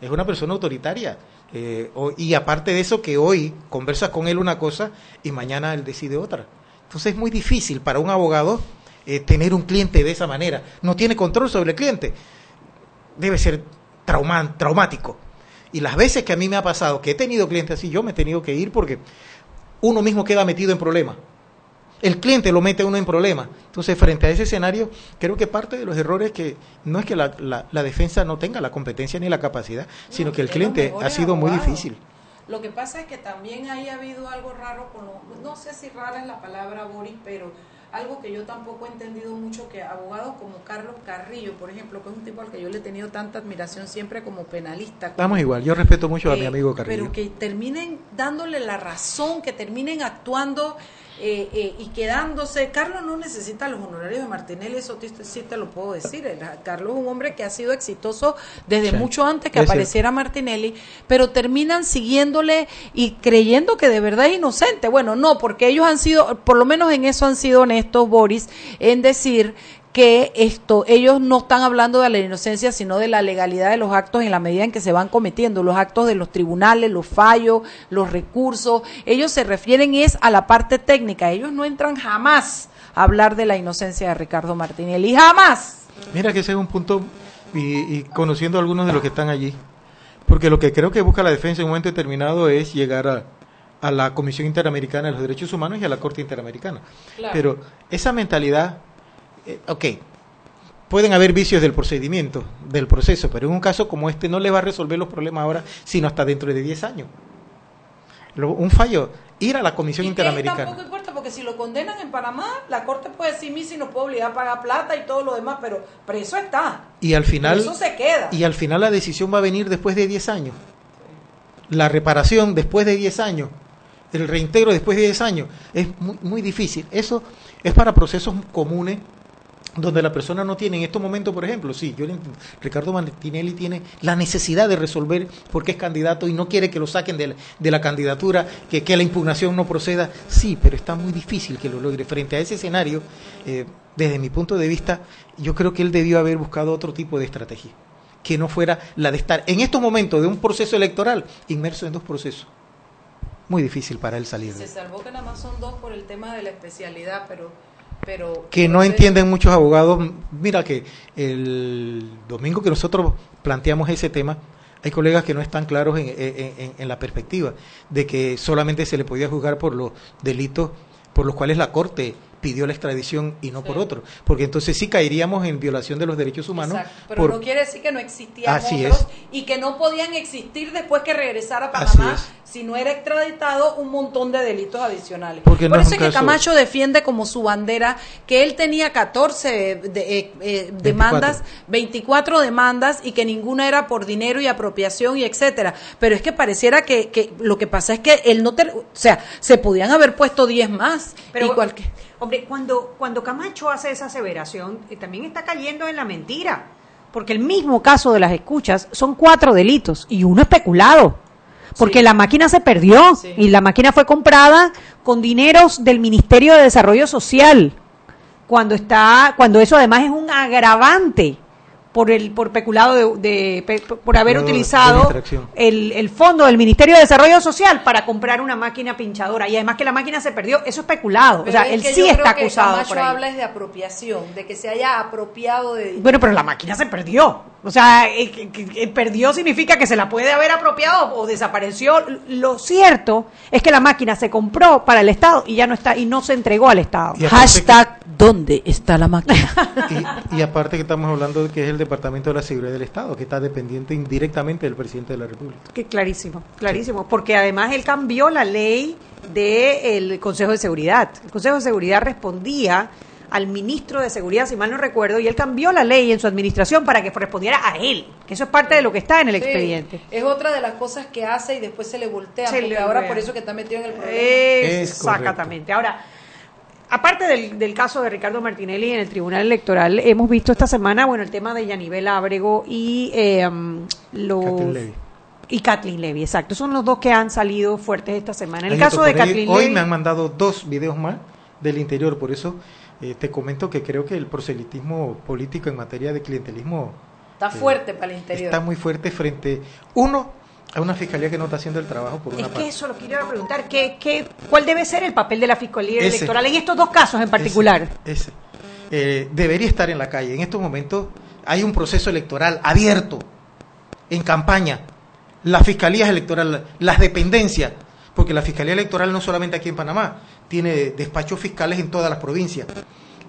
Es una persona autoritaria. eh, y aparte de eso, que hoy conversas con él una cosa y mañana él decide otra. Entonces es muy difícil para un abogado eh, tener un cliente de esa manera. No tiene control sobre el cliente. Debe ser trauma- traumático. Y las veces que a mí me ha pasado que he tenido clientes así, yo me he tenido que ir porque uno mismo queda metido en problemas. El cliente lo mete a uno en problemas. Entonces, frente a ese escenario, creo que parte de los errores que no es que la, la- la defensa no tenga la competencia ni la capacidad, sino que el los cliente ha sido muy difícil. Lo que pasa es que también ahí ha habido algo raro con lo- no sé si rara es la palabra Boris, pero algo que yo tampoco he entendido mucho que abogados como Carlos Carrillo, por ejemplo, que es un tipo al que yo le he tenido tanta admiración siempre como penalista. Estamos igual. Yo respeto mucho a mi amigo Carrillo. Pero que terminen dándole la razón, que terminen actuando eh, eh, y quedándose. Carlos no necesita los honorarios de Martinelli, eso sí te lo puedo decir. El- Carlos es un hombre que ha sido exitoso desde Sí, mucho antes que es cierto. apareciera Martinelli, pero terminan siguiéndole y creyendo que de verdad es inocente. Bueno, no, porque ellos han sido, por lo menos en eso han sido honestos, Boris, en decir que esto ellos no están hablando de la inocencia sino de la legalidad de los actos en la medida en que se van cometiendo los actos de los tribunales los fallos los recursos ellos se refieren es a la parte técnica ellos no entran jamás a hablar de la inocencia de Ricardo Martinelli jamás Mira que ese es un punto, y, y conociendo a algunos de los que están allí, porque lo que creo que busca la defensa en un momento determinado es llegar a, a la Comisión Interamericana de los Derechos Humanos y a la Corte Interamericana. Claro. Pero esa mentalidad, eh, ok, pueden haber vicios del procedimiento, del proceso, pero en un caso como este no le va a resolver los problemas ahora, sino hasta dentro de 10 años. Lo- un fallo, ir a la Comisión y Interamericana. tampoco importa porque si lo condenan en Panamá la corte puede decir mí si nos puede obligar a pagar plata y todo lo demás pero preso está Y al final, Eso se queda. y al final la decisión va a venir después de 10 años. La reparación después de 10 años, el reintegro después de 10 años, es muy, muy difícil. Eso es para procesos comunes donde la persona no tiene en estos momentos, por ejemplo, sí, yo Ricardo Martinelli tiene la necesidad de resolver porque es candidato y no quiere que lo saquen de la, de la candidatura, que, que la impugnación no proceda, sí, pero está muy difícil que lo logre. Frente a ese escenario, eh, desde mi punto de vista, yo creo que él debió haber buscado otro tipo de estrategia, que no fuera la de estar en estos momentos de un proceso electoral inmerso en dos procesos. Muy difícil para él salir se salvó que nada más son dos por el tema de la especialidad pero pero que no entienden muchos abogados. Mira que el domingo que nosotros planteamos ese tema, hay colegas que no están claros en, en- en- en la perspectiva de que solamente se le podía juzgar por los delitos por los cuales la Corte pidió la extradición y no por otro, porque entonces sí caeríamos en violación de los derechos humanos. Exacto, pero por- no quiere decir que no existían Así otros es. y que no podían existir después que regresara a Así Panamá es. si no era extraditado un montón de delitos adicionales. Porque Por es eso es que caso- Camacho defiende como su bandera que él tenía 14 de- eh, eh, demandas, 24 demandas y que ninguna era por dinero y apropiación y etcétera. Pero es que pareciera que, que lo que pasa es que él no, te- o sea, se podían haber puesto 10 más. Pero, y cualquier- hombre, cuando, cuando Camacho hace esa aseveración, eh, también está cayendo en la mentira. Porque el mismo caso de las escuchas son cuatro delitos y uno especulado. Porque la máquina se perdió y la máquina fue comprada con dineros del Ministerio de Desarrollo Social. Cuando está, cuando eso además es un agravante por el por peculado de, de- pe- por haber utilizado el, el fondo del Ministerio de Desarrollo Social para comprar una máquina pinchadora y además que la máquina se perdió, eso es peculado. o sea, es él que sí yo está creo que acusado Camacho por ahí. habla es de apropiación, de que se haya apropiado de Bueno, pero la máquina se perdió. O sea, eh, que- que- que perdió significa que se la puede haber apropiado o desapareció. Lo cierto es que la máquina se compró para el Estado y ya no está y no se entregó al Estado. Hashtag ¿dónde está la máquina? Y, y aparte que estamos hablando de que es el Departamento de la Seguridad del Estado, que está dependiente indirectamente del presidente de la República. Que clarísimo, clarísimo, porque además él cambió la ley del Consejo de Seguridad. El Consejo de Seguridad respondía al ministro de Seguridad, si mal no recuerdo, y él cambió la ley en su administración para que respondiera a él, que eso es parte de lo que está en el Sí, expediente. Es otra de las cosas que hace y después se le voltea, Se porque le ahora por eso que está metido en el problema. Exactamente. Ahora, aparte del, del caso de Ricardo Martinelli en el Tribunal Electoral, hemos visto esta semana, bueno, el tema de Yanibel Ábrego y eh, los... Kathleen Levy. Y Kathleen Levy, exacto. Son los dos que han salido fuertes esta semana. En el caso de. Kathleen Hoy Levy... me han mandado dos videos más del interior, por eso eh, te comento que creo que el proselitismo político en materia de clientelismo Está fuerte para el interior. está muy fuerte frente, uno, a una fiscalía que no está haciendo el trabajo por una Es parte. que eso lo quiero preguntar. ¿qué, qué, cuál debe ser el papel de la Fiscalía Ese. Electoral en estos dos casos en particular? Ese. Eh, debería estar en la calle. En estos momentos hay un proceso electoral abierto, en campaña. Las fiscalías electorales, las dependencias, porque la Fiscalía Electoral no solamente aquí en Panamá, tiene despachos fiscales en todas las provincias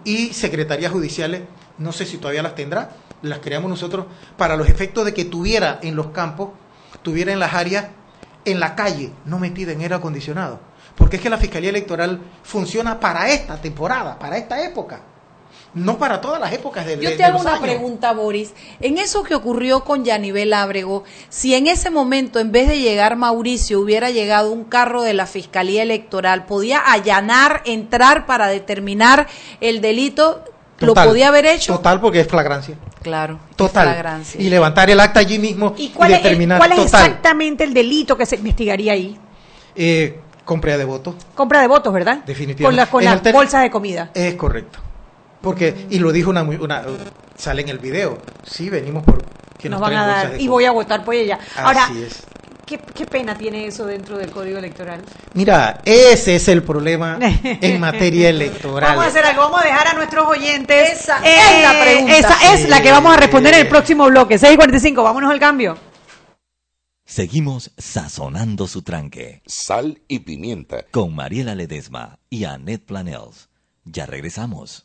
y secretarías judiciales, no sé si todavía las tendrá, las creamos nosotros para los efectos de que tuviera en los campos, tuviera en las áreas, en la calle, no metida en aire acondicionado. Porque es que la Fiscalía Electoral funciona para esta temporada, para esta época, no para todas las épocas de, Yo te de hago los una años. pregunta, Boris. En eso que ocurrió con Yanivel Ábrego, si en ese momento, en vez de llegar Mauricio, hubiera llegado un carro de la Fiscalía Electoral, podía allanar, entrar para determinar el delito, lo podía haber hecho. Total, porque es flagrancia. Claro. es Total. flagrancia. Y levantar el acta allí mismo y, ¿Cuál, es, el- determinar cuál es total. exactamente el delito que se investigaría ahí? Eh, compra de votos. Compra de votos, ¿verdad? Definitivamente. Con, la- con las bolsas de comida. Es correcto. Porque, y lo dijo una, una sale en el video. Sí, venimos por que nos nos, van a dar y voy a votar por ella. Ahora, Así es. ¿qué, qué pena tiene eso dentro del Código Electoral? Mira, ese es el problema en materia electoral. Vamos a hacer algo, vamos a dejar a nuestros oyentes. Esa eh, es la pregunta. Esa es la que vamos a responder en el próximo bloque. 6.45, vámonos al cambio. Seguimos sazonando su tranque. Sal y pimienta. Con Mariela Ledesma y Annette Planels. Ya regresamos.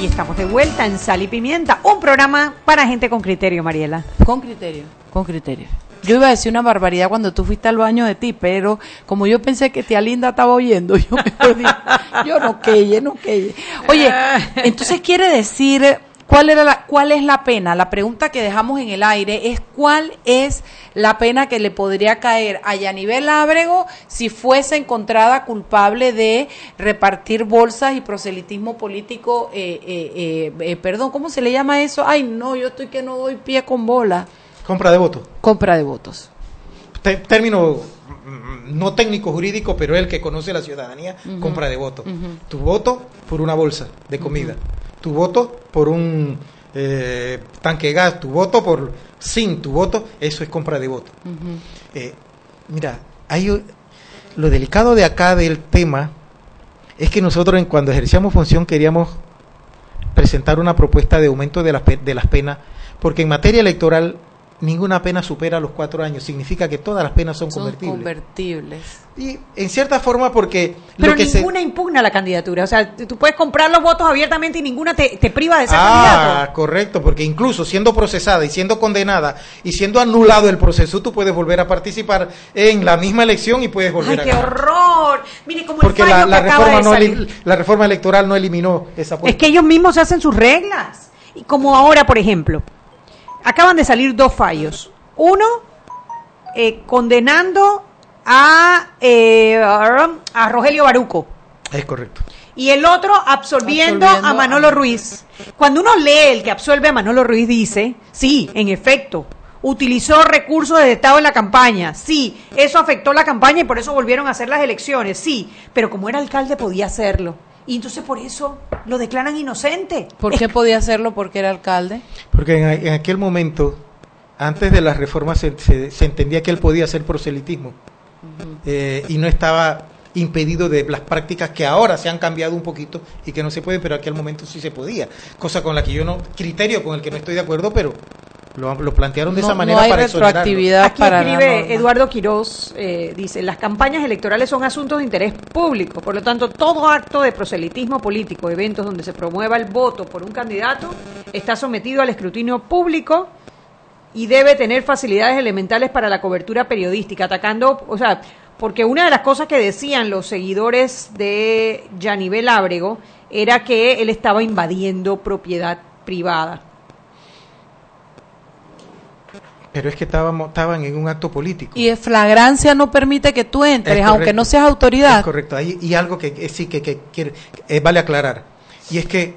Y estamos de vuelta en Sal y Pimienta, un programa para gente con criterio, Mariela. Con criterio, con criterio. Yo iba a decir una barbaridad cuando tú fuiste al baño de ti, pero como yo pensé que tía Linda estaba oyendo, yo mejor dije, yo no queye, no queye. Oye, entonces quiere decir, ¿cuál, era la, ¿cuál es la pena? La pregunta que dejamos en el aire es ¿cuál es la pena que le podría caer a Yanivel Ábrego si fuese encontrada culpable de repartir bolsas y proselitismo político? eh, eh, eh, eh, perdón, ¿cómo se le llama eso? Ay, no, yo estoy que no doy pie con bola. Compra de votos. Compra de votos. Término mm, no técnico jurídico, pero el que conoce la ciudadanía, compra de votos. Tu voto por una bolsa de comida. Tu voto por un eh, tanque de gas. Tu voto por sin tu voto, eso es compra de voto. Eh, mira, hay lo delicado de acá del tema es que nosotros en cuando ejercíamos función queríamos presentar una propuesta de aumento de las, pe- de las penas, porque en materia electoral ninguna pena supera los cuatro años, significa que todas las penas son, Son convertibles. convertibles. y en cierta forma porque Pero lo que se- ninguna impugna la candidatura. O sea, tú puedes comprar los votos abiertamente y ninguna te, te priva de ser Ah, candidato. correcto, porque incluso siendo procesada y siendo condenada y siendo anulado el proceso, tú puedes volver a participar en la misma elección y puedes volver ¡Ay, a qué ganar. horror! Mire, como Porque el la, fallo la que acaba reforma de no salir. la reforma electoral no eliminó esa Es puerta. que ellos mismos hacen sus reglas. Y como ahora, por ejemplo, acaban de salir dos fallos. Uno, eh, condenando a, eh, a Rogelio Baruco. Es correcto. Y el otro absolviendo, Absolviendo a Manolo Ruiz. Cuando uno lee el que absuelve a Manolo Ruiz, dice, sí, en efecto, utilizó recursos de Estado en la campaña, sí, eso afectó la campaña y por eso volvieron a hacer las elecciones, sí, pero como era alcalde podía hacerlo. Y entonces por eso lo declaran inocente. ¿Por qué podía hacerlo? Porque era alcalde. Porque en, en aquel momento, antes de las reformas, se, se- se entendía que él podía hacer proselitismo eh, y no estaba impedido de las prácticas que ahora se han cambiado un poquito y que no se puede, pero aquel momento sí se podía. Cosa con la que yo no, criterio con el que no estoy de acuerdo, pero lo, lo plantearon de No- esa no manera hay para retroactividad Aquí para escribe. Eduardo Quiroz, eh, dice, las campañas electorales son asuntos de interés público, por lo tanto, todo acto de proselitismo político, eventos donde se promueva el voto por un candidato, está sometido al escrutinio público y debe tener facilidades elementales para la cobertura periodística, atacando, o sea, porque una de las cosas que decían los seguidores de Yanivel Ábrego era que él estaba invadiendo propiedad privada. Pero es que estábamos, estaban en un acto político. Y flagrancia no permite que tú entres, Es aunque no seas autoridad. Es correcto. Ahí- y algo que eh, sí que, eh, vale aclarar. Y es que,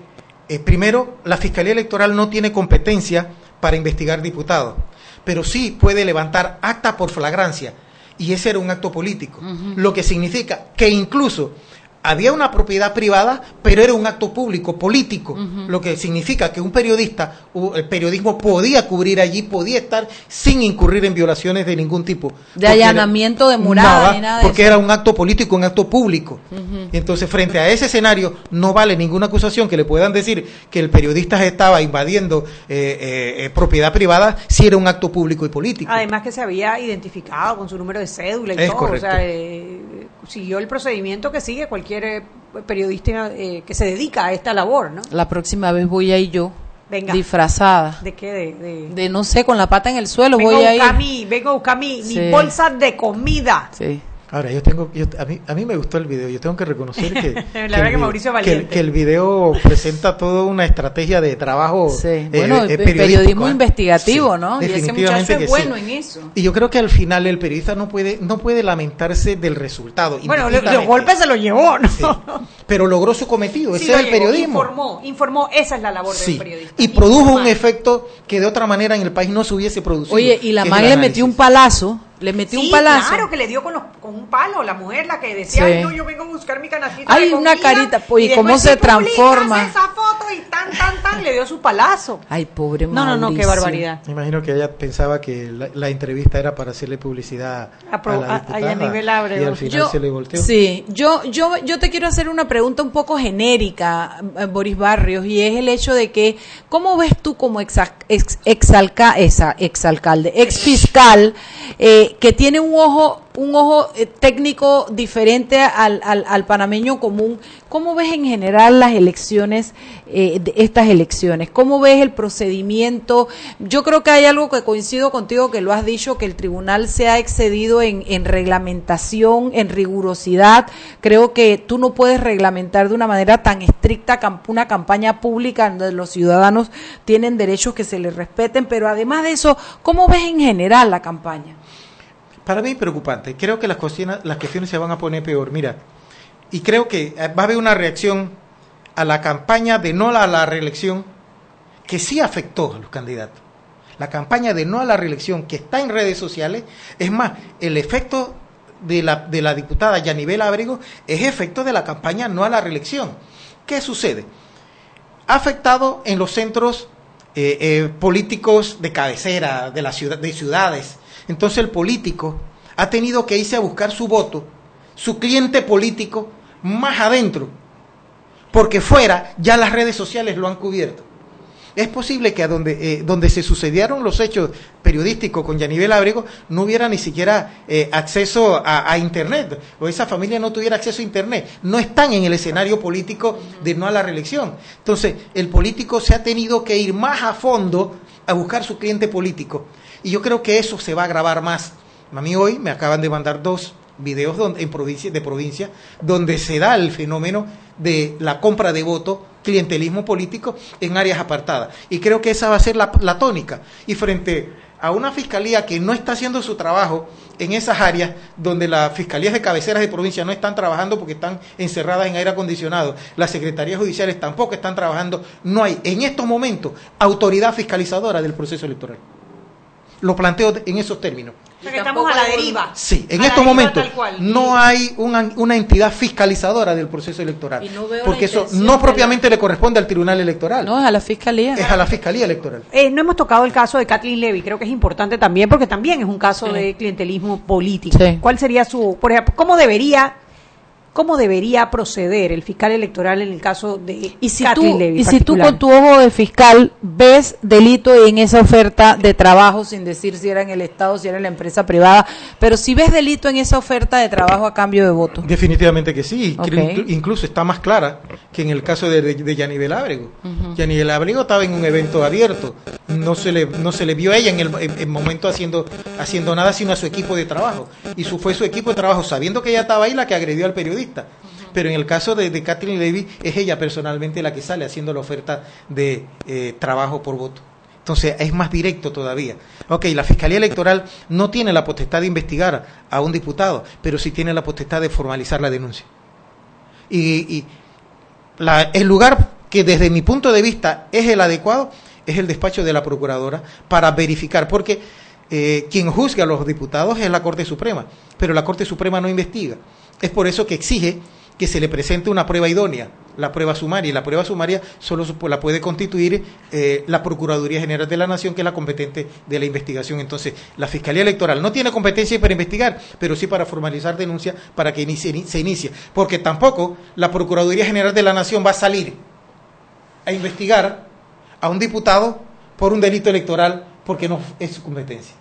eh, primero, la Fiscalía Electoral no tiene competencia para investigar diputados, pero sí puede levantar acta por flagrancia. Y ese era un acto político. Lo que significa que incluso había una propiedad privada, pero era un acto público, político, lo que significa que un periodista, el periodismo podía cubrir allí, podía estar sin incurrir en violaciones de ningún tipo. De allanamiento de morada Nada, ni nada de porque eso. era un acto político, un acto público. Entonces, frente a ese escenario, no vale ninguna acusación que le puedan decir que el periodista estaba invadiendo eh, eh, eh, propiedad privada si era un acto público y político. Además que se había identificado con su número de cédula y Es todo. correcto. O sea, eh, siguió el procedimiento que sigue cualquier eh, periodista eh, que se dedica a esta labor, ¿no? La próxima vez voy a ir yo, Venga. disfrazada. ¿De qué? De, de- De no sé, con la pata en el suelo Vengo voy a a ir. vengo a buscar mi, mi Sí. bolsa de comida. Sí. Ahora, yo tengo, yo- a, mí, a mí me gustó el video, yo tengo que reconocer que, La que verdad el que Mauricio que el- que el video presenta toda una estrategia de trabajo eh, Bueno, eh, pe- periodismo ¿eh? investigativo, Sí, ¿no? Y ese definitivamente muchacho que es sí. bueno en eso. Y yo creo que al final el periodista no puede, no puede lamentarse del resultado. Bueno, lo- los golpes se los llevó, ¿no? pero logró su cometido, Sí, ese lo es el periodismo. Informó, informó, esa es la labor Sí, del periodista. y produjo un efecto que de otra manera en el país no se hubiese producido. Oye, y la el le metió un palazo, le metió Sí, un palazo. claro, que le dio con, los- con un palo, la mujer, la que decía, Sí. ay, no, yo vengo a buscar mi canastita Hay de una comida", carita, pues, y cómo se transforma. esa foto y tan, tan, tan, le dio su palazo. Ay, pobre No, no, no, qué barbaridad. Me imagino que ella pensaba que la, la entrevista era para hacerle publicidad A pro- a la a- a diputada Yanivel Ábrego. y al final Yo- se le volteó. Sí, yo, yo, yo te quiero hacer una pregunta un poco genérica, eh, Boris Barrios, y es el hecho de que, ¿cómo ves tú como exa- ex, exalca- esa, exalcalde, ex fiscal, eh, que tiene un ojo, un ojo eh, técnico diferente al, al, al panameño común? ¿Cómo ves en general las elecciones, eh, estas elecciones? ¿Cómo ves el procedimiento? Yo creo que hay algo que coincido contigo que lo has dicho, que el tribunal se ha excedido en, en reglamentación, en rigurosidad. Creo que tú no puedes reglamentar de una manera tan estricta una campaña pública donde los ciudadanos tienen derechos que se les respeten, pero además de eso, ¿cómo ves en general la campaña? Para mí preocupante. Creo que las cuestiones, las cuestiones se van a poner peor. Mira, y creo que eh, va a haber una reacción a la campaña de no a la reelección que sí afectó a los candidatos. La campaña de no a la reelección que está en redes sociales, es más, el efecto de la, de la diputada Yanivel Ábrego es efecto de la campaña no a la reelección. ¿Qué sucede? Ha afectado en los centros eh, eh, políticos de cabecera, de, la ciudad, de ciudades. Entonces el político ha tenido que irse a buscar su voto, su cliente político, más adentro, porque fuera ya las redes sociales lo han cubierto. Es posible que a donde, eh, donde se sucedieron los hechos periodísticos con Yanivel Abrego no hubiera ni siquiera eh, acceso a, a Internet, o esa familia no tuviera acceso a Internet. No están en el escenario político de no a la reelección. Entonces, el político se ha tenido que ir más a fondo a buscar su cliente político. Y yo creo que eso se va a agravar más. A mí hoy me acaban de mandar dos videos donde, en de provincia donde se da el fenómeno de la compra de voto, clientelismo político en áreas apartadas. Y creo que esa va a ser la, la tónica. Y frente a una fiscalía que no está haciendo su trabajo en esas áreas donde las fiscalías de cabeceras de provincia no están trabajando porque están encerradas en aire acondicionado, las secretarías judiciales tampoco están trabajando, no hay en estos momentos autoridad fiscalizadora del proceso electoral. Lo planteo en esos términos. O sea, que estamos a la deriva. Sí, en A estos momentos no hay una, una entidad fiscalizadora del proceso electoral. Y no veo la porque eso no propiamente le corresponde al Tribunal Electoral. No, es a la fiscalía. Es a la Fiscalía Electoral. Eh, no hemos tocado el caso de Kathleen Levy, creo que es importante también porque también es un caso Sí. de clientelismo político. Sí. ¿Cuál sería su, por ejemplo, cómo debería cómo debería proceder el fiscal electoral en el caso de Y si, Kathleen tú, Levy? y si tú con tu ojo de fiscal ves delito en esa oferta de trabajo, sin decir si era en el Estado, si era en la empresa privada, pero si ves delito en esa oferta de trabajo a cambio de voto. Definitivamente que sí. Ok. Inclu- Incluso está más clara que en el caso de, de, de Yanivel Ábrego. Yanivel Ábrego estaba en un evento abierto. No se le, no se le vio a ella en el en- en momento haciendo, haciendo nada, sino a su equipo de trabajo. Y su, fue su equipo de trabajo, sabiendo que ella estaba ahí, la que agredió al periodista. Pero en el caso de, Kathleen Levy, es ella personalmente la que sale haciendo la oferta de eh, trabajo por voto. Entonces es más directo todavía. Ok, la Fiscalía Electoral no tiene la potestad de investigar a un diputado, pero sí tiene la potestad de formalizar la denuncia. Y, y la- el lugar que desde mi punto de vista es el adecuado es el despacho de la Procuradora para verificar, porque eh, quien juzga a los diputados es la Corte Suprema, pero la Corte Suprema no investiga. Es por eso que exige que se le presente una prueba idónea, la prueba sumaria. Y la prueba sumaria solo la puede constituir eh, la Procuraduría General de la Nación, que es la competente de la investigación. Entonces, la Fiscalía Electoral no tiene competencia para investigar, pero sí para formalizar denuncia para que se inicie. Porque tampoco la Procuraduría General de la Nación va a salir a investigar a un diputado por un delito electoral porque no es su competencia.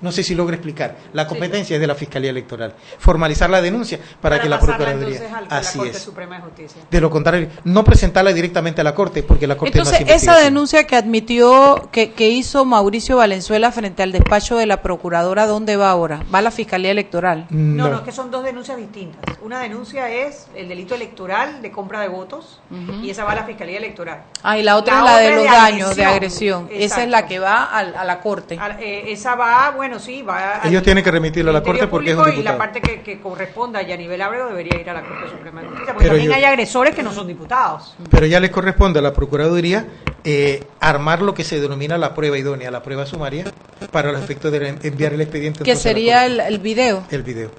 No sé si logra explicar. La competencia es de la Fiscalía Electoral. Formalizar la denuncia para, que la Procuraduría. entonces al- a la Así Corte es. Suprema de Justicia. De lo contrario, no presentarla directamente a la Corte porque la Corte no Entonces, hace esa denuncia que admitió, que, que hizo Mauricio Valenzuela frente al despacho de la Procuradora, ¿dónde va ahora? Va a la Fiscalía Electoral. No, no, es que son dos denuncias distintas. Una denuncia es el delito electoral de compra de votos y esa va a la Fiscalía Electoral. Ah, y la otra La es la otra de los de daños, de agresión. Esa es la que va al- a, la Corte. A- eh, esa va, bueno, sí, va al Ellos tienen que remitirlo a la Corte porque es un y la parte que, que corresponda a Yanivel Ábrego debería ir a la Corte Suprema de Justicia, porque Pero también yo- hay agresores que no son diputados. Pero ya les corresponde a la Procuraduría eh, armar lo que se denomina la prueba idónea, la prueba sumaria, para los efectos de enviar el expediente. Que a sería el, el video. el video.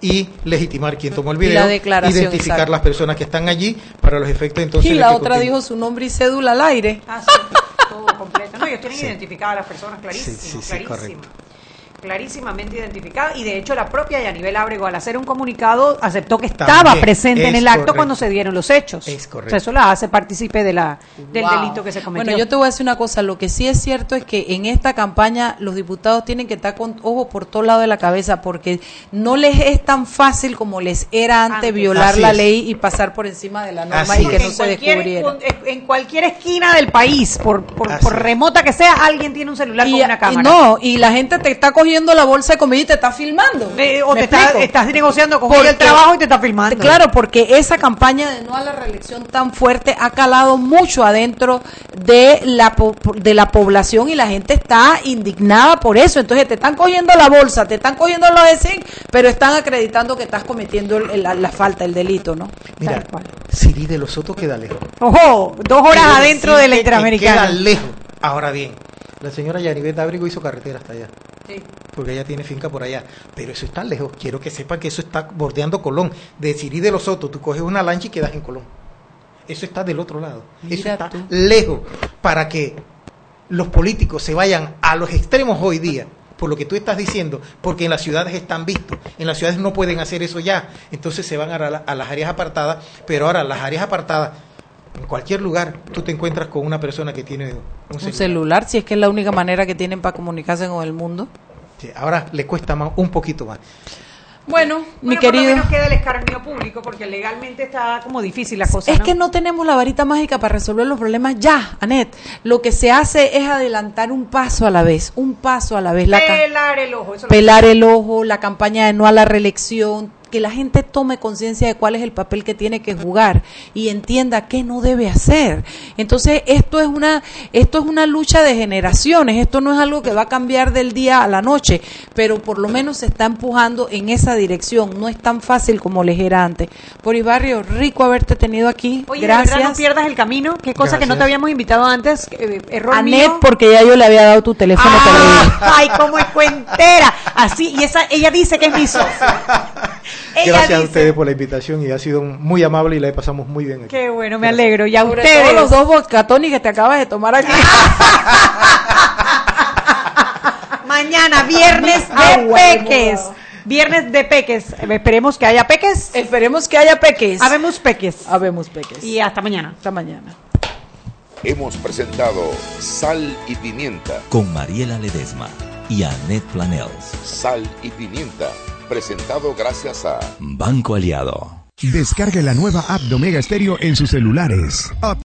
Y legitimar quién tomó el Y video, la declaración, identificar exacto. las personas que están allí para los efectos entonces y la otra dijo su nombre y cédula al aire. Ah, sí, todo completo. No, ellos tienen Sí. identificadas a las personas clarísimo, Sí, sí, clarísimo. correcto. Clarísimamente identificada y de hecho la propia Yanivel Ábrego al hacer un comunicado aceptó que También, estaba presente en el acto correcto. cuando se dieron los hechos. Es correcto. O sea, eso la hace partícipe de la, del Wow. delito que se cometió. Bueno, yo te voy a decir una cosa, lo que sí es cierto es que en esta campaña los diputados tienen que estar con ojo por todo lado de la cabeza porque no les es tan fácil como les era antes, Antes. violar Así la es. ley y pasar por encima de la norma Así y que es. no en se cualquier, descubriera. en cualquier esquina del país, por, por, remota que sea, alguien tiene un celular Y, con una y cámara. no, y la gente te está cogiendo la bolsa de comida y te está filmando. Eh, o ¿Me te está- estás negociando con Porque- el trabajo y te está filmando. Claro, porque esa campaña de no a la reelección tan fuerte ha calado mucho adentro de la de la población y la gente está indignada por eso. Entonces te están cogiendo la bolsa, te están cogiendo los de pero están acreditando que estás cometiendo el- el- la, la falta, el delito, ¿no? Mira, cual. Siri de los Sotos queda lejos. Ojo, dos horas adentro de la que Interamericana. Queda lejos. Ahora bien, la señora Yanibet Ábrigo hizo carretera hasta allá. Sí. porque ella tiene finca por allá. Pero eso está lejos. Quiero que sepan que eso está bordeando Colón. De Sirí de los Sotos, tú coges una lancha y quedas en Colón. Eso está del otro lado. eso está tú. lejos para que los políticos se vayan a los extremos hoy día. Por lo que tú estás diciendo, porque en las ciudades están vistos, en las ciudades no pueden hacer eso ya, entonces se van a, la- a las áreas apartadas, pero ahora las áreas apartadas, en cualquier lugar, tú te encuentras con una persona que tiene un Un celular. si es que es la única manera que tienen para comunicarse con el mundo. Sí, ahora le cuesta más, un poquito más. Bueno, mi Bueno, por lo querido. menos queda el escarnio público porque legalmente está como difícil la cosa. Es ¿no? que no tenemos la varita mágica para resolver los problemas ya, Anet. Lo que se hace es adelantar un paso a la vez, un paso a la vez. La pelar el ojo. Eso lo- pelar el ojo, la campaña de no a la reelección, que la gente tome conciencia de cuál es el papel que tiene que jugar y entienda qué no debe hacer. Entonces, esto es una esto es una lucha de generaciones, esto no es algo que va a cambiar del día a la noche, pero por lo menos se está empujando en esa dirección, no es tan fácil como les era antes. Boris Barrio, rico haberte tenido aquí. Oye, de Gracias. verdad no pierdas el camino. Qué cosa que no te habíamos invitado antes. eh, error Anet, mío. porque ya yo le había dado tu teléfono Ah, ay, cómo es cuentera. Así, y esa, ella dice que es mi socia. Ella Gracias a ustedes por la invitación y ha sido muy amable y la pasamos muy bien aquí. Qué bueno, me alegro. Y a Sobre ustedes. todo los dos bocatonis que te acabas de tomar aquí. Mañana, viernes de Agua, peques. Viernes de peques. Esperemos que haya peques. Esperemos que haya peques. Habemos peques. Habemos peques. Y hasta mañana. Hasta mañana. Hemos presentado Sal y Pimienta. Con Mariela Ledesma y Annette Planels. Sal y Pimienta. Presentado gracias a Banco Aliado. Descargue la nueva app de Omega Stereo en sus celulares.